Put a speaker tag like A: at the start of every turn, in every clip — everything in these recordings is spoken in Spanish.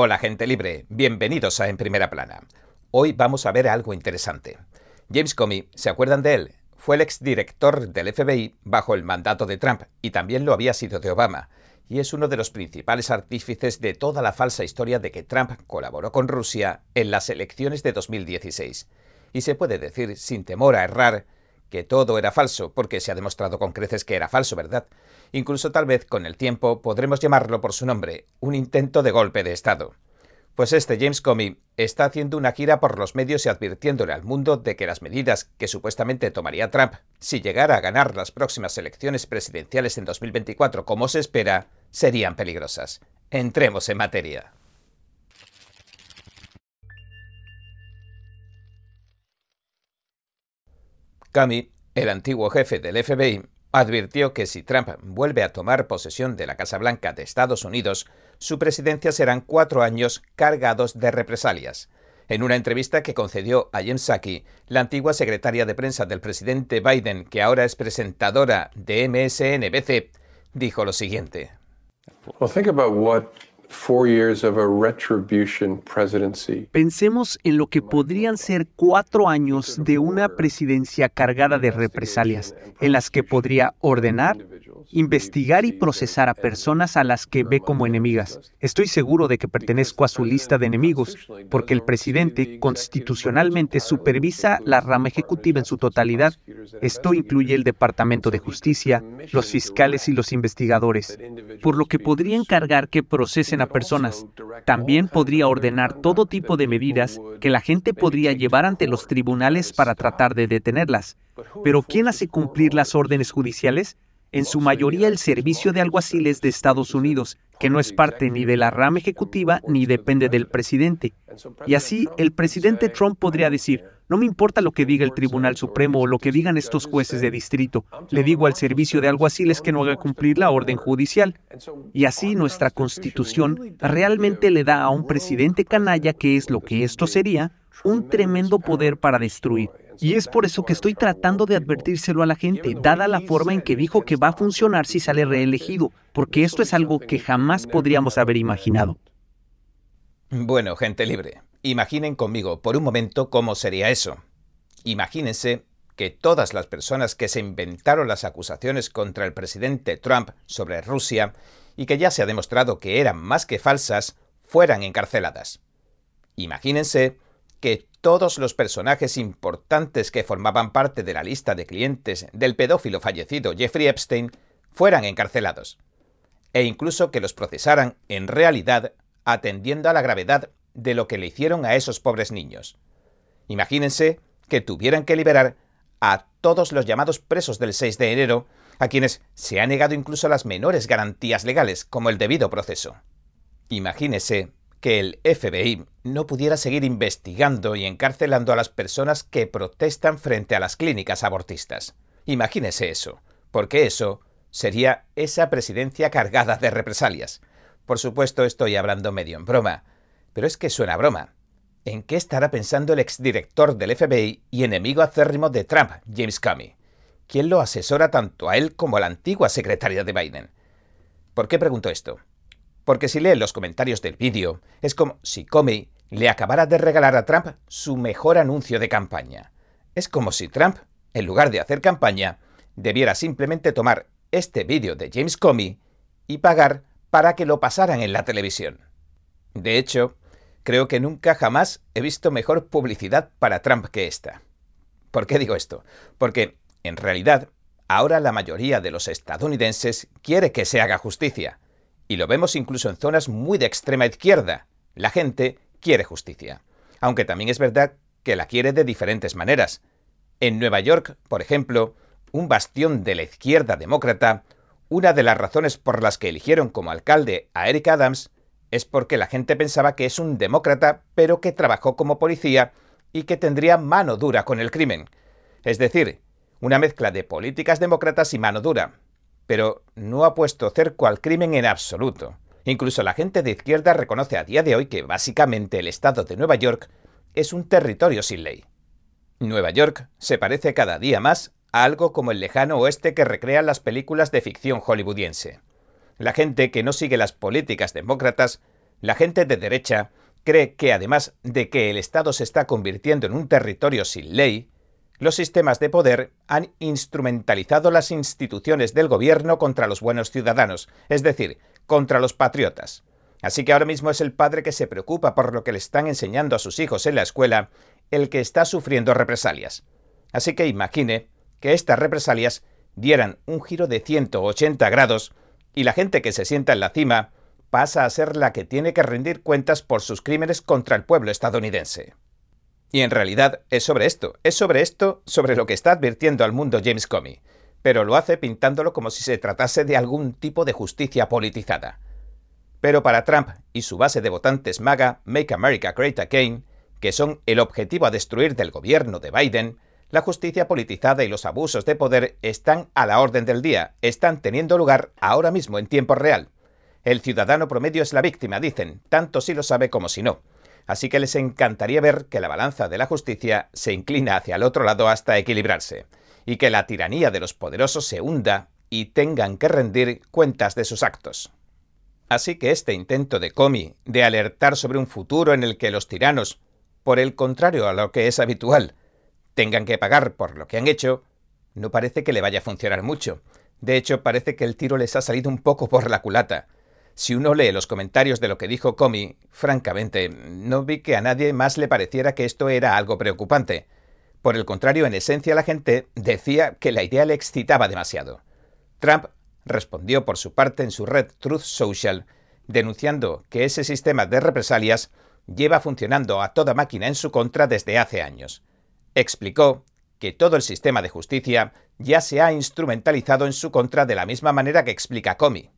A: Hola gente libre, bienvenidos a En Primera Plana. Hoy vamos a ver algo interesante. James Comey, ¿se acuerdan de él? Fue el exdirector del FBI bajo el mandato de Trump y también lo había sido de Obama, y es uno de los principales artífices de toda la falsa historia de que Trump colaboró con Rusia en las elecciones de 2016. Y se puede decir, sin temor a errar, que todo era falso, porque se ha demostrado con creces que era falso, ¿verdad? Incluso tal vez con el tiempo podremos llamarlo por su nombre, un intento de golpe de Estado. Pues este James Comey está haciendo una gira por los medios y advirtiéndole al mundo de que las medidas que supuestamente tomaría Trump si llegara a ganar las próximas elecciones presidenciales en 2024 como se espera, serían peligrosas. Entremos en materia. Comey, el antiguo jefe del FBI, advirtió que si Trump vuelve a tomar posesión de la Casa Blanca de Estados Unidos, su presidencia serán cuatro años cargados de represalias. En una entrevista que concedió a Jen Psaki, la antigua secretaria de prensa del presidente Biden, que ahora es presentadora de MSNBC, dijo lo siguiente.
B: Pensemos en lo que podrían ser cuatro años de una presidencia cargada de represalias, en las que podría ordenar, investigar y procesar a personas a las que ve como enemigas. Estoy seguro de que pertenezco a su lista de enemigos, porque el presidente constitucionalmente supervisa la rama ejecutiva en su totalidad. Esto incluye el Departamento de Justicia, los fiscales y los investigadores, por lo que podría encargar que procesen a personas. También podría ordenar todo tipo de medidas que la gente podría llevar ante los tribunales para tratar de detenerlas. Pero ¿quién hace cumplir las órdenes judiciales? en su mayoría el Servicio de Alguaciles de Estados Unidos, que no es parte ni de la rama ejecutiva ni depende del presidente. Y así el presidente Trump podría decir, no me importa lo que diga el Tribunal Supremo o lo que digan estos jueces de distrito, le digo al Servicio de Alguaciles que no haga cumplir la orden judicial. Y así nuestra Constitución realmente le da a un presidente canalla, que es lo que esto sería, un tremendo poder para destruir. Y es por eso que estoy tratando de advertírselo a la gente, dada la forma en que dijo que va a funcionar si sale reelegido, porque esto es algo que jamás podríamos haber imaginado.
A: Bueno, gente libre, imaginen conmigo por un momento cómo sería eso. Imagínense que todas las personas que se inventaron las acusaciones contra el presidente Trump sobre Rusia y que ya se ha demostrado que eran más que falsas, fueran encarceladas. Imagínense que todos los personajes importantes que formaban parte de la lista de clientes del pedófilo fallecido Jeffrey Epstein fueran encarcelados, e incluso que los procesaran en realidad atendiendo a la gravedad de lo que le hicieron a esos pobres niños. Imagínense que tuvieran que liberar a todos los llamados presos del 6 de enero, a quienes se ha negado incluso las menores garantías legales, como el debido proceso. Imagínese que el FBI no pudiera seguir investigando y encarcelando a las personas que protestan frente a las clínicas abortistas. Imagínese eso, porque eso sería esa presidencia cargada de represalias. Por supuesto estoy hablando medio en broma, pero es que suena broma. ¿En qué estará pensando el exdirector del FBI y enemigo acérrimo de Trump, James Comey? ¿Quién lo asesora tanto a él como a la antigua secretaria de Biden? ¿Por qué pregunto esto? Porque si leen los comentarios del vídeo, es como si Comey le acabara de regalar a Trump su mejor anuncio de campaña. Es como si Trump, en lugar de hacer campaña, debiera simplemente tomar este vídeo de James Comey y pagar para que lo pasaran en la televisión. De hecho, creo que nunca jamás he visto mejor publicidad para Trump que esta. ¿Por qué digo esto? Porque, en realidad, ahora la mayoría de los estadounidenses quiere que se haga justicia, y lo vemos incluso en zonas muy de extrema izquierda. La gente quiere justicia. Aunque también es verdad que la quiere de diferentes maneras. En Nueva York, por ejemplo, un bastión de la izquierda demócrata, una de las razones por las que eligieron como alcalde a Eric Adams es porque la gente pensaba que es un demócrata, pero que trabajó como policía y que tendría mano dura con el crimen. Es decir, una mezcla de políticas demócratas y mano dura pero no ha puesto cerco al crimen en absoluto. Incluso la gente de izquierda reconoce a día de hoy que básicamente el estado de Nueva York es un territorio sin ley. Nueva York se parece cada día más a algo como el lejano oeste que recrean las películas de ficción hollywoodiense. La gente que no sigue las políticas demócratas La gente de derecha cree que además de que el Estado se está convirtiendo en un territorio sin ley, los sistemas de poder han instrumentalizado las instituciones del gobierno contra los buenos ciudadanos, es decir, contra los patriotas. Así que ahora mismo es el padre que se preocupa por lo que le están enseñando a sus hijos en la escuela el que está sufriendo represalias. Así que imagine que estas represalias dieran un giro de 180 grados y la gente que se sienta en la cima pasa a ser la que tiene que rendir cuentas por sus crímenes contra el pueblo estadounidense. Y en realidad es sobre esto, es sobre esto sobre lo que está advirtiendo al mundo James Comey, pero lo hace pintándolo como si se tratase de algún tipo de justicia politizada. Pero para Trump y su base de votantes MAGA, Make America Great Again, que son el objetivo a destruir del gobierno de Biden, la justicia politizada y los abusos de poder están a la orden del día, están teniendo lugar ahora mismo en tiempo real. El ciudadano promedio es la víctima, dicen, tanto si lo sabe como si no. Así que les encantaría ver que la balanza de la justicia se inclina hacia el otro lado hasta equilibrarse, y que la tiranía de los poderosos se hunda y tengan que rendir cuentas de sus actos. Así que este intento de Comey de alertar sobre un futuro en el que los tiranos, por el contrario a lo que es habitual, tengan que pagar por lo que han hecho, no parece que le vaya a funcionar mucho. De hecho, parece que el tiro les ha salido un poco por la culata. Si uno lee los comentarios de lo que dijo Comey, francamente, no vi que a nadie más le pareciera que esto era algo preocupante. Por el contrario, en esencia la gente decía que la idea le excitaba demasiado. Trump respondió por su parte en su red Truth Social, denunciando que ese sistema de represalias lleva funcionando a toda máquina en su contra desde hace años explicó que todo el sistema de justicia ya se ha instrumentalizado en su contra de la misma manera que explica Comey.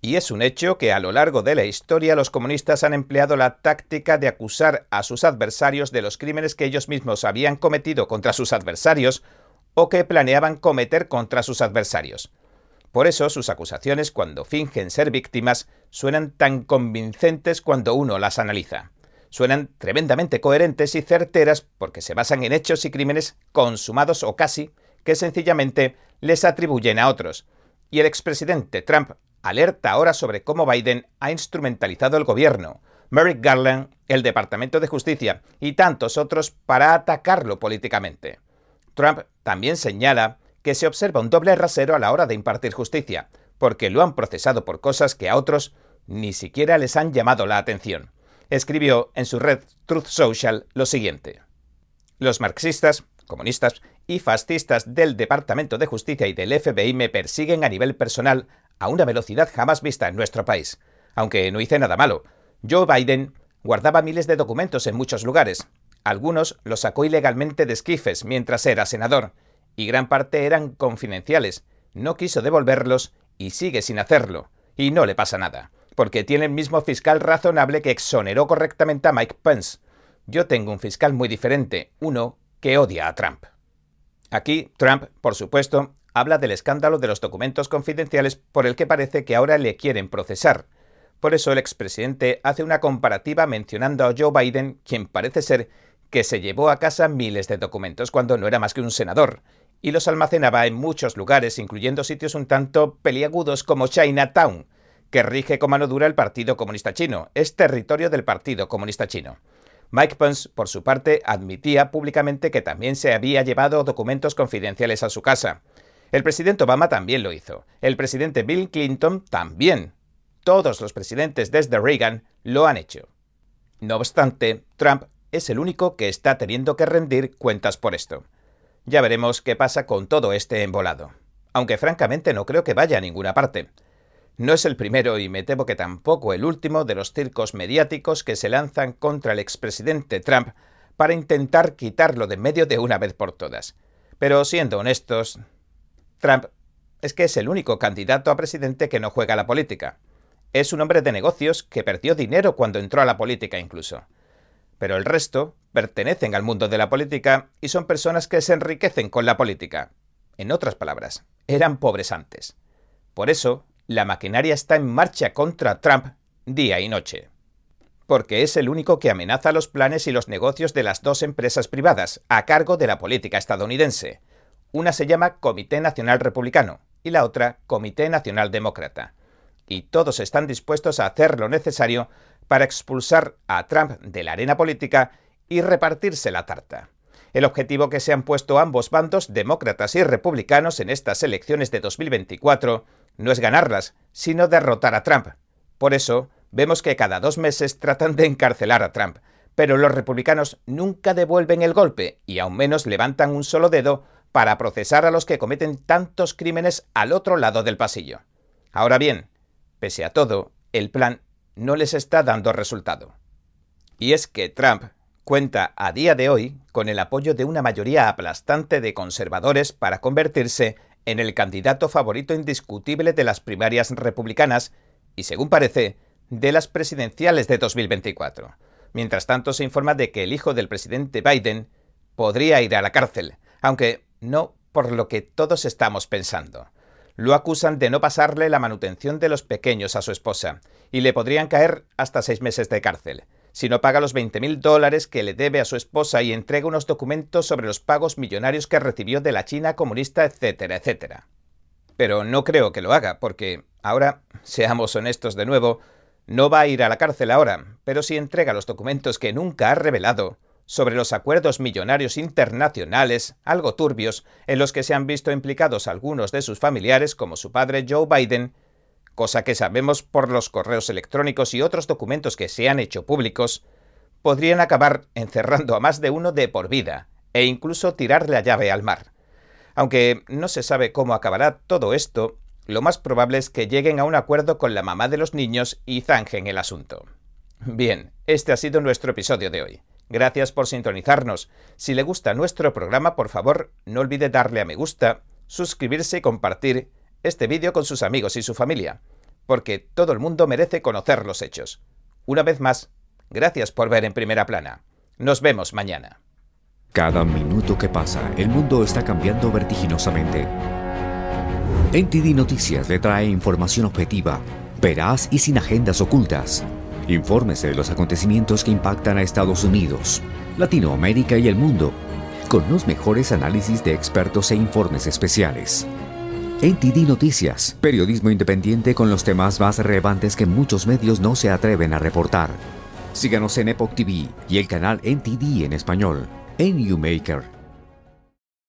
A: Y es un hecho que a lo largo de la historia los comunistas han empleado la táctica de acusar a sus adversarios de los crímenes que ellos mismos habían cometido contra sus adversarios o que planeaban cometer contra sus adversarios. Por eso sus acusaciones cuando fingen ser víctimas suenan tan convincentes cuando uno las analiza suenan tremendamente coherentes y certeras porque se basan en hechos y crímenes consumados o casi que sencillamente les atribuyen a otros. Y el expresidente Trump alerta ahora sobre cómo Biden ha instrumentalizado el gobierno, Merrick Garland, el Departamento de Justicia y tantos otros para atacarlo políticamente. Trump también señala que se observa un doble rasero a la hora de impartir justicia, porque lo han procesado por cosas que a otros ni siquiera les han llamado la atención escribió en su red Truth Social lo siguiente. Los marxistas, comunistas y fascistas del Departamento de Justicia y del FBI me persiguen a nivel personal a una velocidad jamás vista en nuestro país. Aunque no hice nada malo. Joe Biden guardaba miles de documentos en muchos lugares. Algunos los sacó ilegalmente de esquifes mientras era senador, y gran parte eran confidenciales. No quiso devolverlos y sigue sin hacerlo. Y no le pasa nada porque tiene el mismo fiscal razonable que exoneró correctamente a Mike Pence. Yo tengo un fiscal muy diferente, uno que odia a Trump. Aquí, Trump, por supuesto, habla del escándalo de los documentos confidenciales por el que parece que ahora le quieren procesar. Por eso el expresidente hace una comparativa mencionando a Joe Biden, quien parece ser que se llevó a casa miles de documentos cuando no era más que un senador, y los almacenaba en muchos lugares, incluyendo sitios un tanto peliagudos como Chinatown, que rige con mano dura el Partido Comunista Chino. Es territorio del Partido Comunista Chino. Mike Pence, por su parte, admitía públicamente que también se había llevado documentos confidenciales a su casa. El presidente Obama también lo hizo. El presidente Bill Clinton también. Todos los presidentes desde Reagan lo han hecho. No obstante, Trump es el único que está teniendo que rendir cuentas por esto. Ya veremos qué pasa con todo este embolado. Aunque francamente no creo que vaya a ninguna parte. No es el primero y me temo que tampoco el último de los circos mediáticos que se lanzan contra el expresidente Trump para intentar quitarlo de medio de una vez por todas. Pero siendo honestos, Trump es que es el único candidato a presidente que no juega a la política. Es un hombre de negocios que perdió dinero cuando entró a la política incluso. Pero el resto pertenecen al mundo de la política y son personas que se enriquecen con la política. En otras palabras, eran pobres antes. Por eso, la maquinaria está en marcha contra Trump día y noche. Porque es el único que amenaza los planes y los negocios de las dos empresas privadas a cargo de la política estadounidense. Una se llama Comité Nacional Republicano y la otra Comité Nacional Demócrata. Y todos están dispuestos a hacer lo necesario para expulsar a Trump de la arena política y repartirse la tarta. El objetivo que se han puesto ambos bandos, demócratas y republicanos, en estas elecciones de 2024 no es ganarlas, sino derrotar a Trump. Por eso, vemos que cada dos meses tratan de encarcelar a Trump, pero los republicanos nunca devuelven el golpe y aún menos levantan un solo dedo para procesar a los que cometen tantos crímenes al otro lado del pasillo. Ahora bien, pese a todo, el plan no les está dando resultado. Y es que Trump cuenta a día de hoy con el apoyo de una mayoría aplastante de conservadores para convertirse en el candidato favorito indiscutible de las primarias republicanas y, según parece, de las presidenciales de 2024. Mientras tanto, se informa de que el hijo del presidente Biden podría ir a la cárcel, aunque no por lo que todos estamos pensando. Lo acusan de no pasarle la manutención de los pequeños a su esposa, y le podrían caer hasta seis meses de cárcel, si no paga los 20.000 dólares que le debe a su esposa y entrega unos documentos sobre los pagos millonarios que recibió de la China comunista, etcétera, etcétera. Pero no creo que lo haga, porque ahora, seamos honestos de nuevo, no va a ir a la cárcel ahora, pero si entrega los documentos que nunca ha revelado sobre los acuerdos millonarios internacionales, algo turbios, en los que se han visto implicados algunos de sus familiares, como su padre Joe Biden, cosa que sabemos por los correos electrónicos y otros documentos que se han hecho públicos, podrían acabar encerrando a más de uno de por vida, e incluso tirar la llave al mar. Aunque no se sabe cómo acabará todo esto, lo más probable es que lleguen a un acuerdo con la mamá de los niños y zanjen el asunto. Bien, este ha sido nuestro episodio de hoy. Gracias por sintonizarnos. Si le gusta nuestro programa, por favor, no olvide darle a me gusta, suscribirse y compartir este vídeo con sus amigos y su familia, porque todo el mundo merece conocer los hechos. Una vez más, gracias por ver en primera plana. Nos vemos mañana.
C: Cada minuto que pasa, el mundo está cambiando vertiginosamente. NTD Noticias le trae información objetiva, veraz y sin agendas ocultas. Infórmese de los acontecimientos que impactan a Estados Unidos, Latinoamérica y el mundo, con los mejores análisis de expertos e informes especiales. NTD Noticias, periodismo independiente con los temas más relevantes que muchos medios no se atreven a reportar. Síganos en Epoch TV y el canal NTD en español, en Newmaker